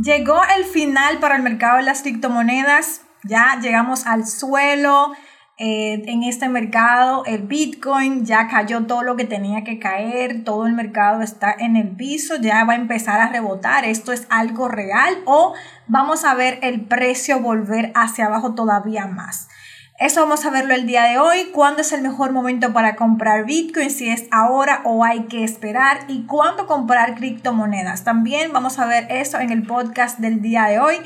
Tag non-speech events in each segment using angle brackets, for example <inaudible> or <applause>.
Llegó el final para el mercado de las criptomonedas, ya llegamos al suelo. Eh, en este mercado, el Bitcoin ya cayó todo lo que tenía que caer, todo el mercado está en el piso, ya va a empezar a rebotar. ¿Esto es algo real o vamos a ver el precio volver hacia abajo todavía más? Eso vamos a verlo el día de hoy. ¿Cuándo es el mejor momento para comprar Bitcoin? Si es ahora o hay que esperar. ¿Y cuándo comprar criptomonedas? También vamos a ver eso en el podcast del día de hoy.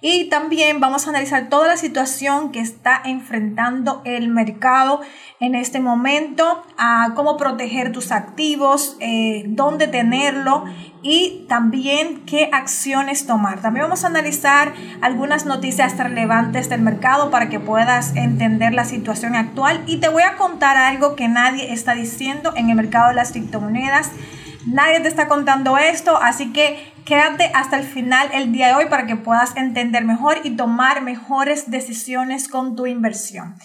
Y también vamos a analizar toda la situación que está enfrentando el mercado en este momento, a cómo proteger tus activos, eh, dónde tenerlo y también qué acciones tomar. También vamos a analizar algunas noticias relevantes del mercado para que puedas entender la situación actual y te voy a contar algo que nadie está diciendo en el mercado de las criptomonedas. Nadie te está contando esto, así que quédate hasta el final el día de hoy para que puedas entender mejor y tomar mejores decisiones con tu inversión.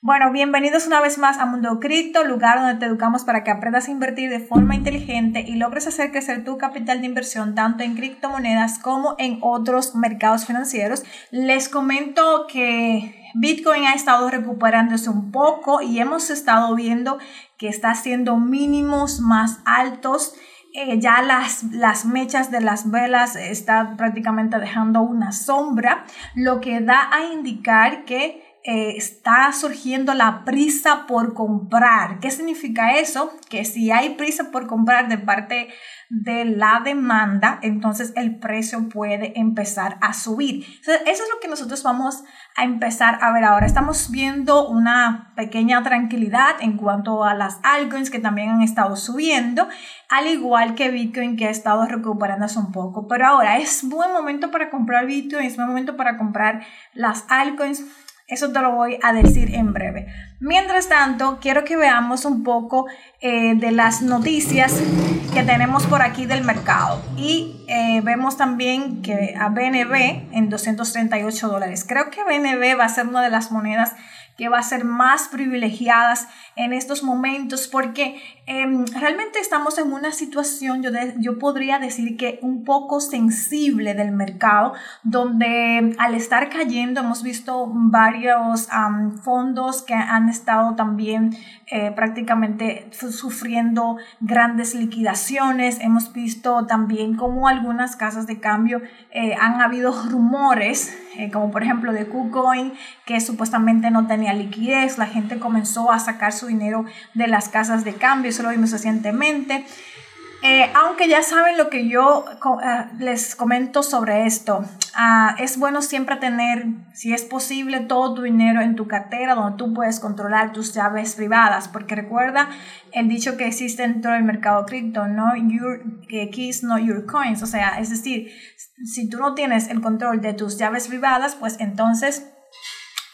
Bueno, bienvenidos una vez más a Mundo Cripto, lugar donde te educamos para que aprendas a invertir de forma inteligente y logres hacer crecer tu capital de inversión tanto en criptomonedas como en otros mercados financieros. Les comento que Bitcoin ha estado recuperándose un poco y hemos estado viendo que está haciendo mínimos más altos. Eh, ya las, las mechas de las velas están prácticamente dejando una sombra, lo que da a indicar que eh, está surgiendo la prisa por comprar. ¿Qué significa eso? Que si hay prisa por comprar de parte de la demanda, entonces el precio puede empezar a subir. eso es lo que nosotros vamos a empezar a ver ahora. Estamos viendo una pequeña tranquilidad en cuanto a las altcoins que también han estado subiendo, al igual que Bitcoin que ha estado recuperándose un poco. Pero ahora es buen momento para comprar Bitcoin, es buen momento para comprar las altcoins eso te lo voy a decir en breve. Mientras tanto, quiero que veamos un poco eh, de las noticias que tenemos por aquí del mercado. Y eh, vemos también que a BNB en 238 dólares. Creo que BNB va a ser una de las monedas que va a ser más privilegiadas en estos momentos porque em, realmente estamos en una situación, yo, yo podría decir que un poco sensible del mercado, donde al estar cayendo hemos visto varios fondos que han estado también eh, prácticamente sufriendo grandes liquidaciones. Hemos visto también como algunas casas de cambio eh, han habido rumores, eh, como por ejemplo de KuCoin, que supuestamente no tenía liquidez. La gente comenzó a sacar su dinero de las casas de cambio, eso lo vimos recientemente. Eh, aunque ya saben lo que yo eh, les comento sobre esto, ah, es bueno siempre tener, si es posible, todo tu dinero en tu cartera donde tú puedes controlar tus llaves privadas, porque recuerda el dicho que existe dentro del mercado cripto, no your keys, no your coins, o sea, es decir, si tú no tienes el control de tus llaves privadas, pues entonces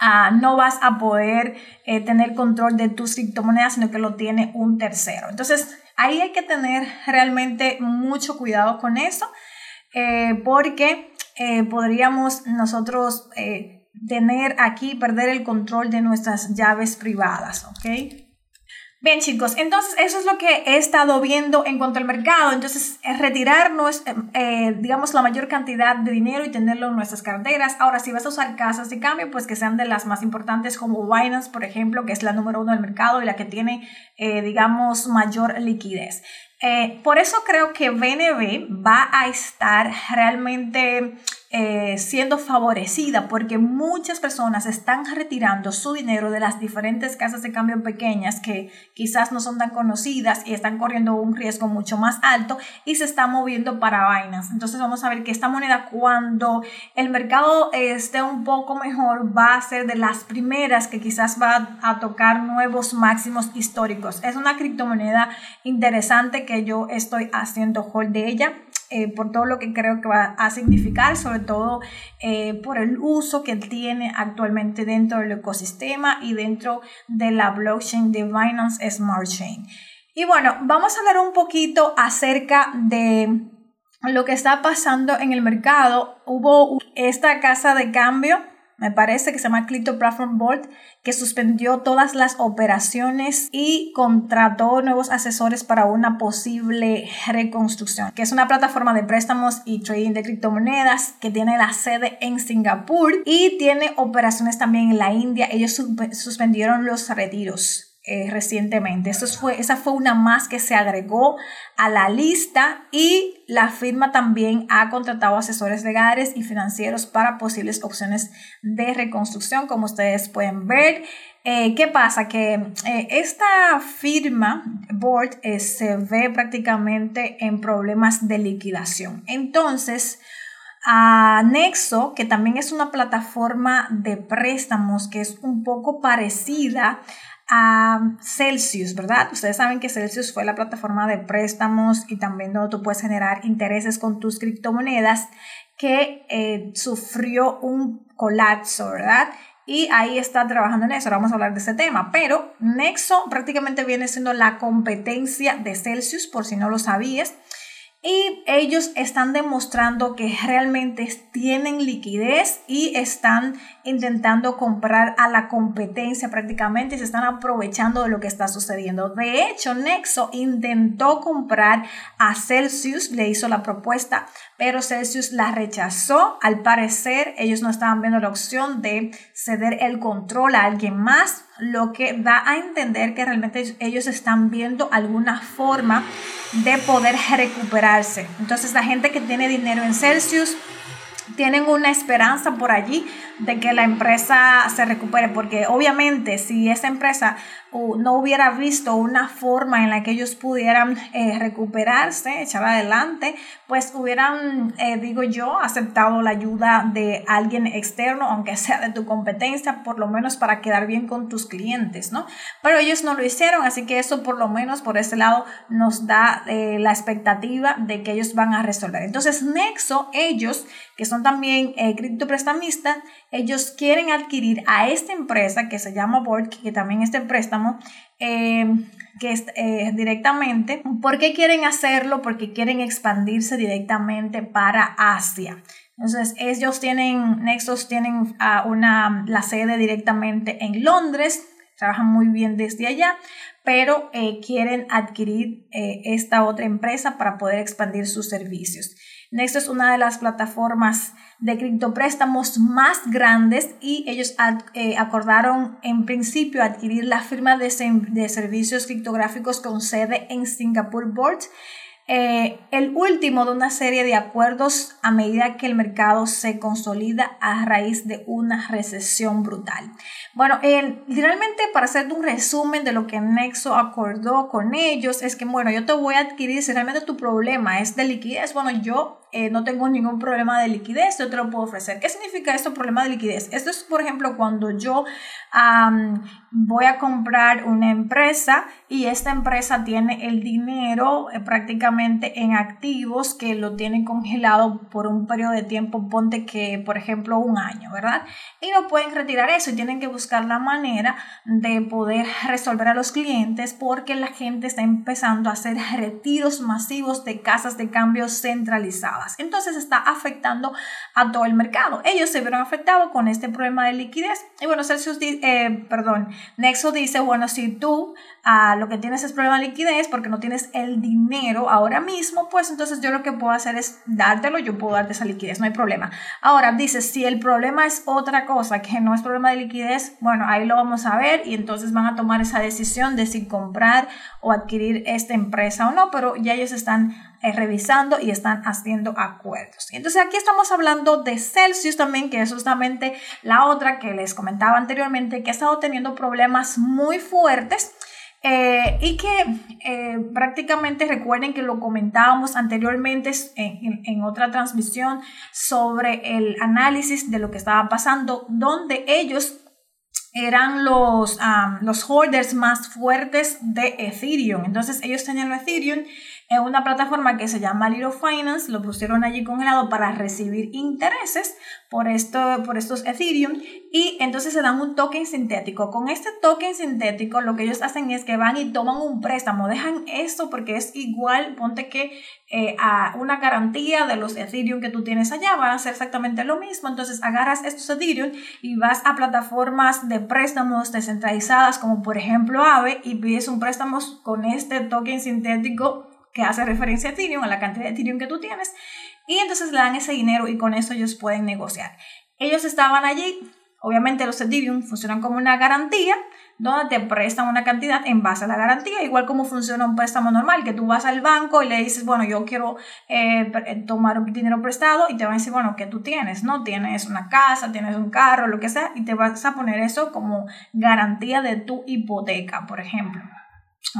Ah, no vas a poder eh, tener control de tus criptomonedas, sino que lo tiene un tercero. Entonces, ahí hay que tener realmente mucho cuidado con eso, eh, porque eh, podríamos nosotros tener aquí, perder el control de nuestras llaves privadas, ¿ok? Bien chicos, entonces eso es lo que he estado viendo en cuanto al mercado. Entonces, retirarnos, eh, eh, digamos, la mayor cantidad de dinero y tenerlo en nuestras carteras. Ahora, si vas a usar casas de cambio, pues que sean de las más importantes como Binance, por ejemplo, que es la número uno del mercado y la que tiene, eh, digamos, mayor liquidez. por eso creo que BNB va a estar realmente eh, siendo favorecida porque muchas personas están retirando su dinero de las diferentes casas de cambio pequeñas que quizás no son tan conocidas y están corriendo un riesgo mucho más alto y se están moviendo para vainas. Entonces vamos a ver que esta moneda cuando el mercado esté un poco mejor va a ser de las primeras que quizás va a tocar nuevos máximos históricos. Es una criptomoneda interesante que yo estoy haciendo hold de ella eh, por todo lo que creo que va a significar, sobre todo eh, por el uso que tiene actualmente dentro del ecosistema y dentro de la blockchain de Binance Smart Chain. Y bueno, vamos a hablar un poquito acerca de lo que está pasando en el mercado. Hubo esta casa de cambio me parece que se llama Crypto Platform Board, que suspendió todas las operaciones y contrató nuevos asesores para una posible reconstrucción, que es una plataforma de préstamos y trading de criptomonedas que tiene la sede en Singapur y tiene operaciones también en la India. Ellos suspendieron los retiros. Eh, recientemente. Eso fue, esa fue una más que se agregó a la lista y la firma también ha contratado asesores legales y financieros para posibles opciones de reconstrucción, como ustedes pueden ver. Eh, ¿Qué pasa? Que eh, esta firma, Board, se ve prácticamente en problemas de liquidación. Entonces, a Nexo, que también es una plataforma de préstamos que es un poco parecida a Celsius, ¿verdad? Ustedes saben que Celsius fue la plataforma de préstamos y también donde tú puedes generar intereses con tus criptomonedas que eh, sufrió un colapso, ¿verdad? Y ahí está trabajando en eso, ahora vamos a hablar de ese tema, pero Nexo prácticamente viene siendo la competencia de Celsius, por si no lo sabías. Y ellos están demostrando que realmente tienen liquidez y están intentando comprar a la competencia prácticamente y se están aprovechando de lo que está sucediendo. De hecho, Nexo intentó comprar a Celsius, le hizo la propuesta, pero Celsius la rechazó. Al parecer, ellos no estaban viendo la opción de ceder el control a alguien más, lo que da a entender que realmente ellos están viendo alguna forma de poder recuperarse. Entonces la gente que tiene dinero en Celsius tienen una esperanza por allí de que la empresa se recupere, porque obviamente si esa empresa no hubiera visto una forma en la que ellos pudieran eh, recuperarse, echar adelante, pues hubieran, eh, digo yo, aceptado la ayuda de alguien externo, aunque sea de tu competencia, por lo menos para quedar bien con tus clientes, ¿no? Pero ellos no lo hicieron, así que eso por lo menos por ese lado nos da eh, la expectativa de que ellos van a resolver. Entonces, Nexo, ellos, que son también criptoprestamistas, ellos quieren adquirir a esta empresa que se llama Board, que también este préstamo, eh, que es eh, directamente. ¿Por qué quieren hacerlo? Porque quieren expandirse directamente para Asia. Entonces, ellos tienen, Nexus tienen uh, una, la sede directamente en Londres, trabajan muy bien desde allá, pero eh, quieren adquirir esta otra empresa para poder expandir sus servicios. Nexo es una de las plataformas de criptopréstamos más grandes y ellos eh, acordaron en principio adquirir la firma de, de servicios criptográficos con sede en Singapore Board eh, el último de una serie de acuerdos a medida que el mercado se consolida a raíz de una recesión brutal. Bueno, realmente para hacer un resumen de lo que Nexo acordó con ellos, es que, bueno, yo te voy a adquirir, si realmente tu problema es de liquidez, bueno, yo eh, no tengo ningún problema de liquidez, yo te lo puedo ofrecer. ¿Qué significa esto, problema de liquidez? Esto es, por ejemplo, cuando yo voy a comprar una empresa y esta empresa tiene el dinero eh, prácticamente en activos que lo tienen congelado por un periodo de tiempo, ponte que, por ejemplo, un año, ¿verdad? Y no pueden retirar eso y tienen que buscar la manera de poder resolver a los clientes porque la gente está empezando a hacer retiros masivos de casas de cambio Entonces está afectando a todo el mercado. Ellos se vieron afectados con este problema de liquidez. Y bueno, Celsius, eh, perdón, Nexo dice, bueno, si tú ah, lo que tienes es problema de liquidez porque no tienes el dinero ahora mismo, pues entonces yo lo que puedo hacer es dártelo, yo puedo darte esa liquidez, no hay problema. Ahora, dice, si el problema es otra cosa, que no es problema de liquidez, bueno, ahí lo vamos a ver y entonces van a tomar esa decisión de si comprar o adquirir esta empresa o no, pero ya ellos están eh, revisando y están haciendo acuerdos. Entonces aquí estamos hablando de Celsius también, que es justamente la otra que les comentaba anteriormente, que ha estado teniendo problemas muy fuertes. Eh, y que eh, prácticamente recuerden que lo comentábamos anteriormente en, en, otra transmisión sobre el análisis de lo que estaba pasando, donde ellos eran los, los holders más fuertes de Ethereum. Entonces ellos tenían Ethereum en una plataforma que se llama Little Finance, lo pusieron allí congelado para recibir intereses por, esto, por estos Ethereum y entonces se dan un token sintético. Con este token sintético lo que ellos hacen es que van y toman un préstamo, dejan esto porque es igual, ponte que eh, a una garantía de los Ethereum que tú tienes allá, van a ser exactamente lo mismo, entonces agarras estos Ethereum y vas a plataformas de préstamos descentralizadas como por ejemplo Aave y pides un préstamo con este token sintético que hace referencia a Ethereum, a la cantidad de Ethereum que tú tienes, y entonces le dan ese dinero y con eso ellos pueden negociar. Ellos estaban allí, obviamente los Ethereum funcionan como una garantía, donde te prestan una cantidad en base a la garantía, igual como funciona un préstamo normal, que tú vas al banco y le dices, bueno, yo quiero eh, eh, tomar dinero prestado y te van a decir, bueno, ¿qué tú tienes? ¿No? Tienes una casa, tienes un carro, lo que sea, y te vas a poner eso como garantía de tu hipoteca, por ejemplo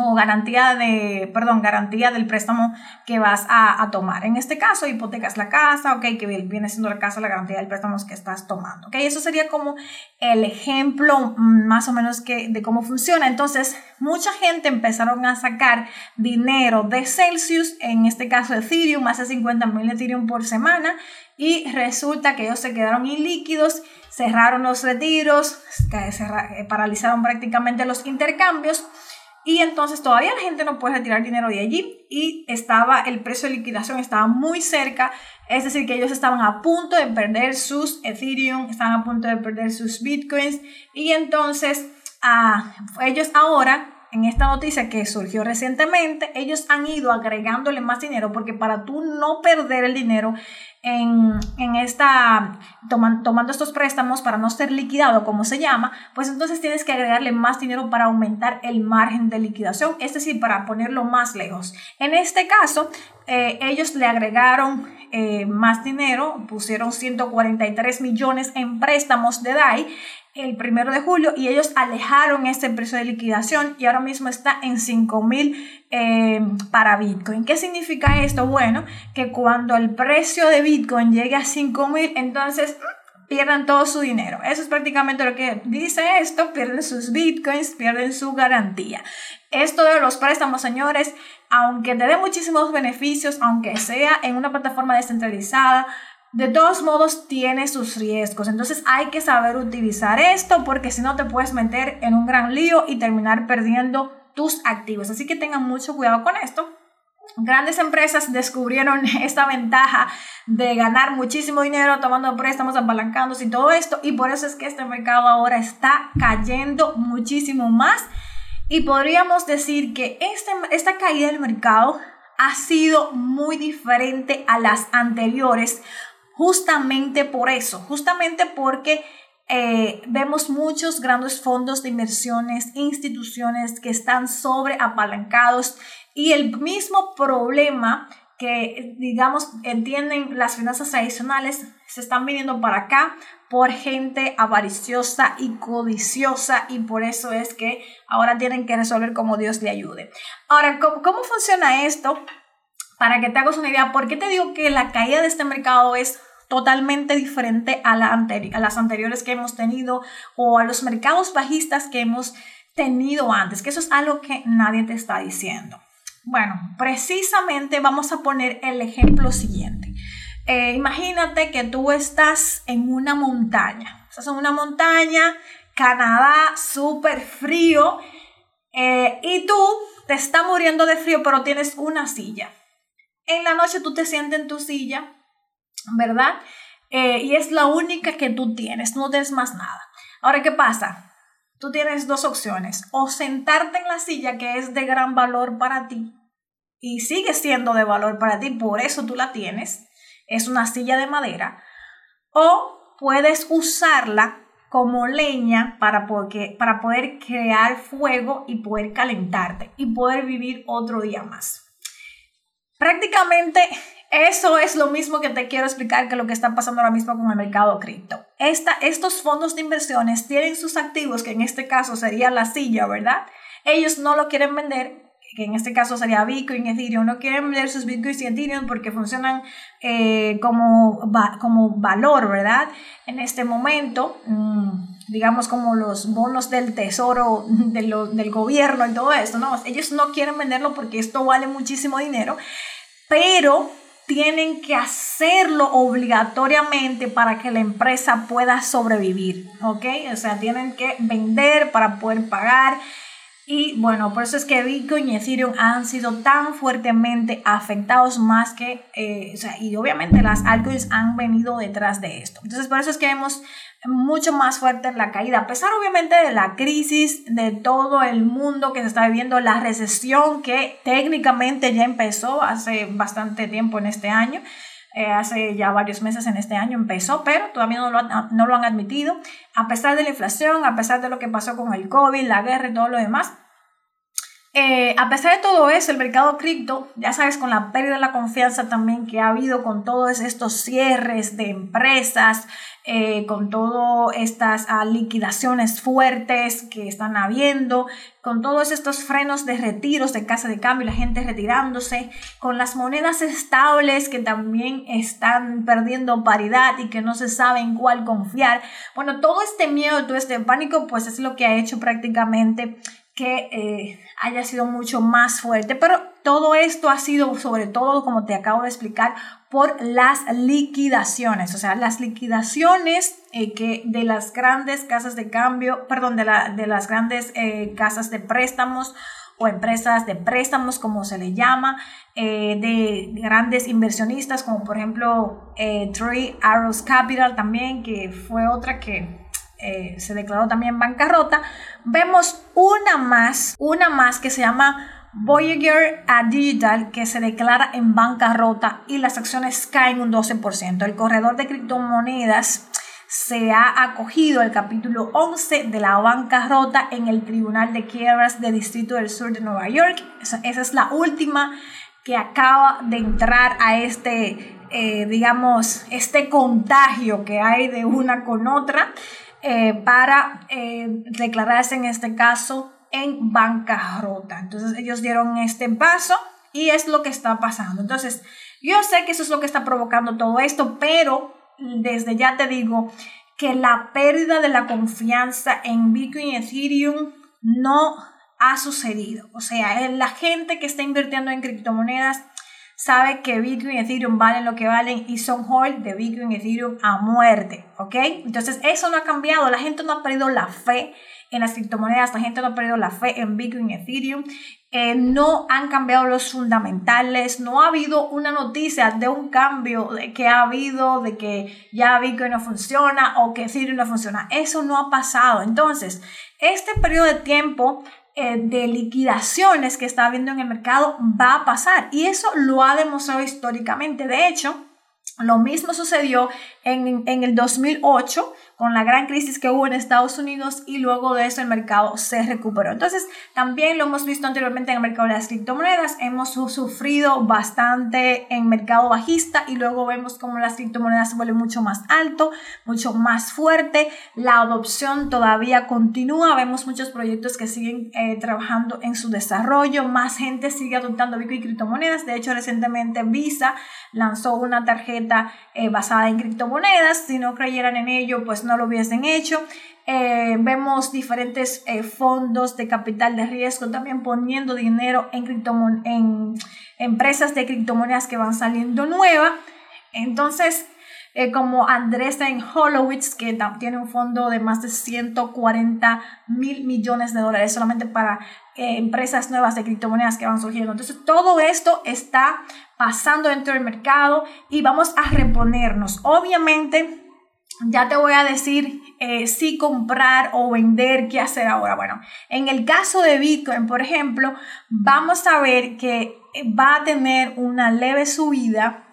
o garantía de, perdón, garantía del préstamo que vas a, tomar. En este caso, hipotecas la casa, ok, que viene siendo la casa la garantía del préstamo que estás tomando, ok. Eso sería como el ejemplo mm, más o menos que, de cómo funciona. Entonces, mucha gente empezaron a sacar dinero de Celsius, en este caso Ethereum, más de 50 mil Ethereum por semana, y resulta que ellos se quedaron ilíquidos, cerraron los retiros, eh, paralizaron prácticamente los intercambios y entonces todavía la gente no puede retirar dinero de allí y estaba el precio de liquidación estaba muy cerca, es decir, que ellos estaban a punto de perder sus Ethereum, estaban a punto de perder sus Bitcoins. Y entonces ah, ellos ahora en esta noticia que surgió recientemente, ellos han ido agregándole más dinero porque para tú no perder el dinero en, en esta, tomando estos préstamos para no ser liquidado, como se llama, pues entonces tienes que agregarle más dinero para aumentar el margen de liquidación, es decir, para ponerlo más lejos. En este caso, eh, ellos le agregaron eh, más dinero, pusieron 143 millones en préstamos de DAI el primero de julio y ellos alejaron este precio de liquidación y ahora mismo está en 5 mil eh, para Bitcoin. ¿Qué significa esto? Bueno, que cuando el precio de Bitcoin llegue a 5 mil, entonces pierdan todo su dinero. Eso es prácticamente lo que dice esto, pierden sus Bitcoins, pierden su garantía. Esto de los préstamos, señores, aunque te dé muchísimos beneficios, aunque sea en una plataforma descentralizada, de todos modos tiene sus riesgos. Entonces hay que saber utilizar esto porque si no te puedes meter en un gran lío y terminar perdiendo tus activos. Así que tengan mucho cuidado con esto. Grandes empresas descubrieron <laughs> esta ventaja de ganar muchísimo dinero tomando préstamos, apalancándose y todo esto. Y por eso es que este mercado ahora está cayendo muchísimo más. Y podríamos decir que este, esta caída del mercado ha sido muy diferente a las anteriores justamente por eso, justamente porque eh, vemos muchos grandes fondos de inversiones, instituciones que están sobre apalancados y el mismo problema que, digamos, entienden las finanzas tradicionales, se están viniendo para acá por gente avariciosa y codiciosa y por eso es que ahora tienen que resolver como Dios le ayude. Ahora, ¿cómo, cómo funciona esto? Para que te hagas una idea, ¿por qué te digo que la caída de este mercado es totalmente diferente a, la a las anteriores que hemos tenido o a los mercados bajistas que hemos tenido antes, que eso es algo que nadie te está diciendo. Bueno, precisamente vamos a poner el ejemplo siguiente. Eh, imagínate que tú estás en una montaña, estás en una montaña, Canadá, súper frío, eh, y tú te está muriendo de frío, pero tienes una silla. En la noche tú te sientes en tu silla ¿verdad? Eh, y es la única que tú tienes, no tienes más nada. Ahora, ¿qué pasa? Tú tienes dos opciones, o sentarte en la silla que es de gran valor para ti y sigue siendo de valor para ti, por eso tú la tienes, es una silla de madera, o puedes usarla como leña para, para poder crear fuego y poder calentarte y poder vivir otro día más. Prácticamente eso es lo mismo que te quiero explicar que lo que está pasando ahora mismo con el mercado cripto. estos fondos de inversiones tienen sus activos, que en este caso sería la silla, ¿verdad? Ellos no lo quieren vender, que en este caso sería Bitcoin, Ethereum, no quieren vender sus Bitcoins y Ethereum porque funcionan eh, como, como valor, ¿verdad? En este momento. Mm, digamos como los bonos del tesoro del gobierno y todo esto, ¿no? Ellos no quieren venderlo porque esto vale muchísimo dinero, pero tienen que hacerlo obligatoriamente para que la empresa pueda sobrevivir, ¿ok? O sea, tienen que vender para poder pagar. Y bueno, por eso es que Bitcoin y Ethereum han sido tan fuertemente afectados más que, eh, o sea, y obviamente las altcoins han venido detrás de esto. Entonces, por eso es que hemos mucho más fuerte la caída, a pesar obviamente de la crisis de todo el mundo que se está viviendo, la recesión que técnicamente ya empezó hace bastante tiempo en este año. Eh, hace ya varios meses en este año empezó, pero todavía no lo, no lo han admitido. A pesar de la inflación, a pesar de lo que pasó con el COVID, la guerra y todo lo demás, eh, a pesar de todo eso, el mercado cripto, ya sabes, con la pérdida de la confianza también que ha habido con todos estos cierres de empresas, eh, con todas estas ah, liquidaciones fuertes que están habiendo, con todos estos frenos de retiros de casa de cambio, la gente retirándose, con las monedas estables que también están perdiendo paridad y que no se sabe en cuál confiar. Bueno, todo este miedo, todo este pánico, pues es lo que ha hecho prácticamente que eh, haya sido mucho más fuerte. Pero todo esto ha sido sobre todo, como te acabo de explicar, por las liquidaciones. O sea, las liquidaciones eh, que de las grandes casas de cambio, perdón, de, la, de las grandes eh, casas de préstamos o empresas de préstamos, como se le llama, de grandes inversionistas, como por ejemplo Three Arrows Capital también, que fue otra que eh, se declaró también bancarrota, vemos una más, una más que se llama Voyager a Digital que se declara en bancarrota y las acciones caen un 12%. El corredor de criptomonedas se ha acogido el capítulo 11 de la bancarrota en el Tribunal de Quiebras del Distrito del Sur de Nueva York. Esa, es la última que acaba de entrar a este, eh, digamos, este contagio que hay de una con otra. Eh, para eh, declararse en este caso en bancarrota. Entonces ellos dieron este paso y es lo que está pasando. Entonces yo sé que eso es lo que está provocando todo esto, pero desde ya te digo que la pérdida de la confianza en Bitcoin y Ethereum no ha sucedido. O sea, la gente que está invirtiendo en criptomonedas sabe que Bitcoin y Ethereum valen lo que valen y son hold de Bitcoin y Ethereum a muerte, ¿ok? Entonces eso no ha cambiado, la gente no ha perdido la fe en las criptomonedas, la gente no ha perdido la fe en Bitcoin y Ethereum, eh, no han cambiado los fundamentales, no ha habido una noticia de un cambio de que ha habido, de que ya Bitcoin no funciona o que Ethereum no funciona, eso no ha pasado. Entonces, este periodo de tiempo de liquidaciones que está habiendo en el mercado va a pasar. Y eso lo ha demostrado históricamente. De hecho, lo mismo sucedió en, en el 2008 con la gran crisis que hubo en Estados Unidos y luego de eso el mercado se recuperó. Entonces, también lo hemos visto anteriormente en el mercado de las criptomonedas, hemos sufrido bastante en mercado bajista y luego vemos cómo las criptomonedas se vuelven mucho más alto, mucho más fuerte, la adopción todavía continúa, vemos muchos proyectos que siguen eh, trabajando en su desarrollo, más gente sigue adoptando Bitcoin y criptomonedas, de hecho recientemente Visa lanzó una tarjeta eh, basada en criptomonedas, si no creyeran en ello, pues no lo hubiesen hecho. Eh, vemos diferentes eh, fondos de capital de riesgo también poniendo dinero en, en empresas de criptomonedas que van saliendo nuevas. Entonces, eh, como Andresen Holowitz, que tiene un fondo de más de 140 mil millones de dólares solamente para empresas nuevas de criptomonedas que van surgiendo. Entonces, todo esto está pasando dentro del mercado y vamos a reponernos. Obviamente, ya te voy a decir eh, si comprar o vender, qué hacer ahora. Bueno, en el caso de Bitcoin, por ejemplo, vamos a ver que va a tener una leve subida,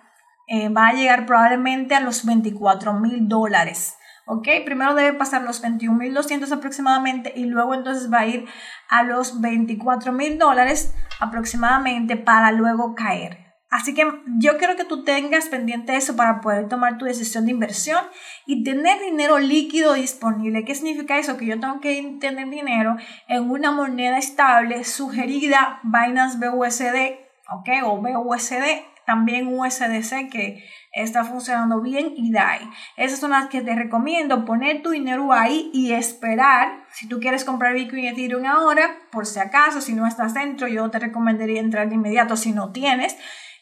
eh, va a llegar probablemente a los 24 mil dólares. ¿ok? Primero debe pasar los 21.200 aproximadamente y luego entonces va a ir a los 24 mil dólares aproximadamente para luego caer. Así que yo quiero que tú tengas pendiente eso para poder tomar tu decisión de inversión y tener dinero líquido disponible. ¿Qué significa eso? Que yo tengo que tener dinero en una moneda estable sugerida Binance BUSD, ¿ok? O BUSD, también USDC, que está funcionando bien y DAI. Esas son las que te recomiendo poner tu dinero ahí y esperar. Si tú quieres comprar Bitcoin y Ethereum ahora, por si acaso, si no estás dentro, yo te recomendaría entrar de inmediato si no tienes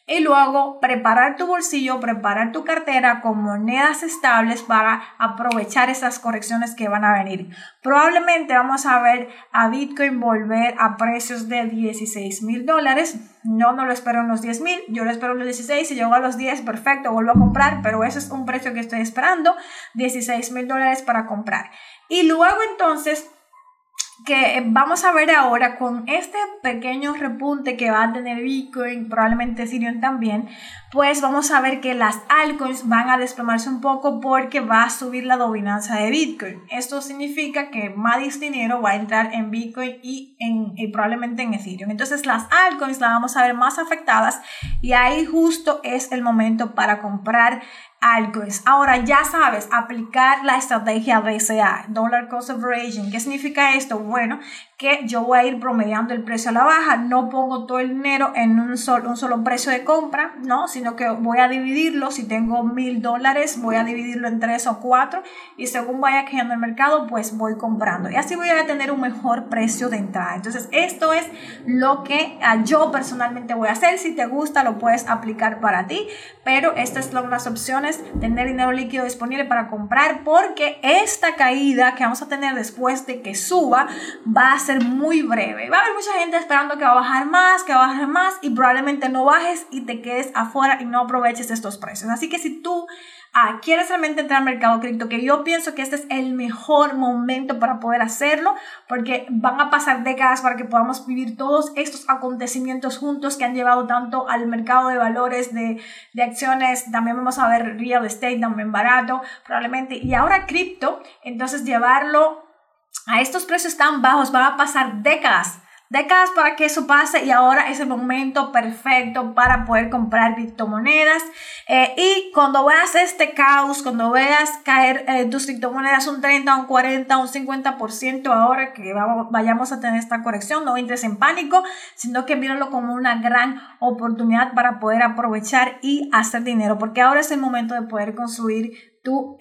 y luego preparar tu bolsillo, preparar tu cartera con monedas estables para aprovechar esas correcciones que van a venir. Probablemente vamos a ver a Bitcoin volver a precios de 16 mil dólares. No, no lo espero en los 10 mil, yo lo espero en los 16. Si llego a los 10, perfecto, vuelvo a comprar, pero ese es un precio que estoy esperando, 16 mil dólares para comprar. Y luego entonces que vamos a ver ahora con este pequeño repunte que va a tener Bitcoin, probablemente Ethereum también, pues vamos a ver que las altcoins van a desplomarse un poco porque va a subir la dominancia de Bitcoin. Esto significa que más dinero va a entrar en Bitcoin y, en, y probablemente en Ethereum. Entonces las altcoins las vamos a ver más afectadas y ahí justo es el momento para comprar altcoins. Ahora ya sabes, aplicar la estrategia DCA, Dollar Cost Averaging. ¿Qué significa esto? Bueno, yo voy a ir promediando el precio a la baja, no pongo todo el dinero en un solo, un solo precio de compra, ¿no? Sino que voy a dividirlo, si tengo mil dólares, voy a dividirlo en tres o cuatro y según vaya quedando el mercado, pues voy comprando. Y así voy a tener un mejor precio de entrada. Entonces, esto es lo que ah, yo personalmente voy a hacer. Si te gusta, lo puedes aplicar para ti, pero estas son las opciones, tener dinero líquido disponible para comprar, porque esta caída que vamos a tener después de que suba va a ser muy breve. Va a haber mucha gente esperando que va a bajar más, que va a bajar más y probablemente no bajes y te quedes afuera y no aproveches estos precios. Así que si tú ah, quieres realmente entrar al mercado cripto, que yo pienso que este es el mejor momento para poder hacerlo, porque van a pasar décadas para que podamos vivir todos estos acontecimientos juntos que han llevado tanto al mercado de valores, de, de acciones, también vamos a ver real estate también barato, probablemente, y ahora cripto, entonces llevarlo a estos precios tan bajos van a pasar décadas, décadas para que eso pase y ahora es el momento perfecto para poder comprar criptomonedas. Eh, y cuando veas este caos, cuando veas caer eh, tus criptomonedas un 30, un 40, un 50% ahora que vayamos a tener esta corrección, no entres en pánico, sino que míralo como una gran oportunidad para poder aprovechar y hacer dinero, porque ahora es el momento de poder construir tu uh,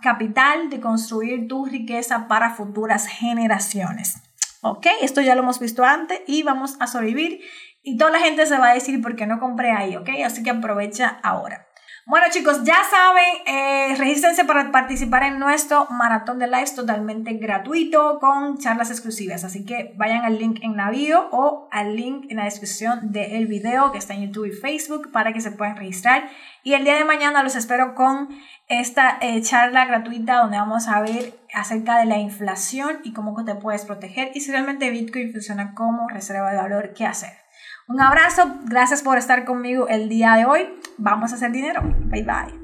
capital, de construir tu riqueza para futuras generaciones. ¿Ok? Esto ya lo hemos visto antes y vamos a sobrevivir y toda la gente se va a decir por qué no compré ahí, ¿ok? Así que aprovecha ahora. Bueno chicos, ya saben, eh, para participar en nuestro maratón de lives totalmente gratuito con charlas exclusivas. Así que vayan al link en la bio o al link en la descripción del video que está en YouTube y Facebook para que se puedan registrar. Y el día de mañana los espero con esta eh, charla gratuita donde vamos a ver acerca de la inflación y cómo te puedes proteger y si realmente Bitcoin funciona como reserva de valor, qué hacer. Un abrazo, gracias por estar conmigo el día de hoy. Vamos a hacer dinero. Bye bye.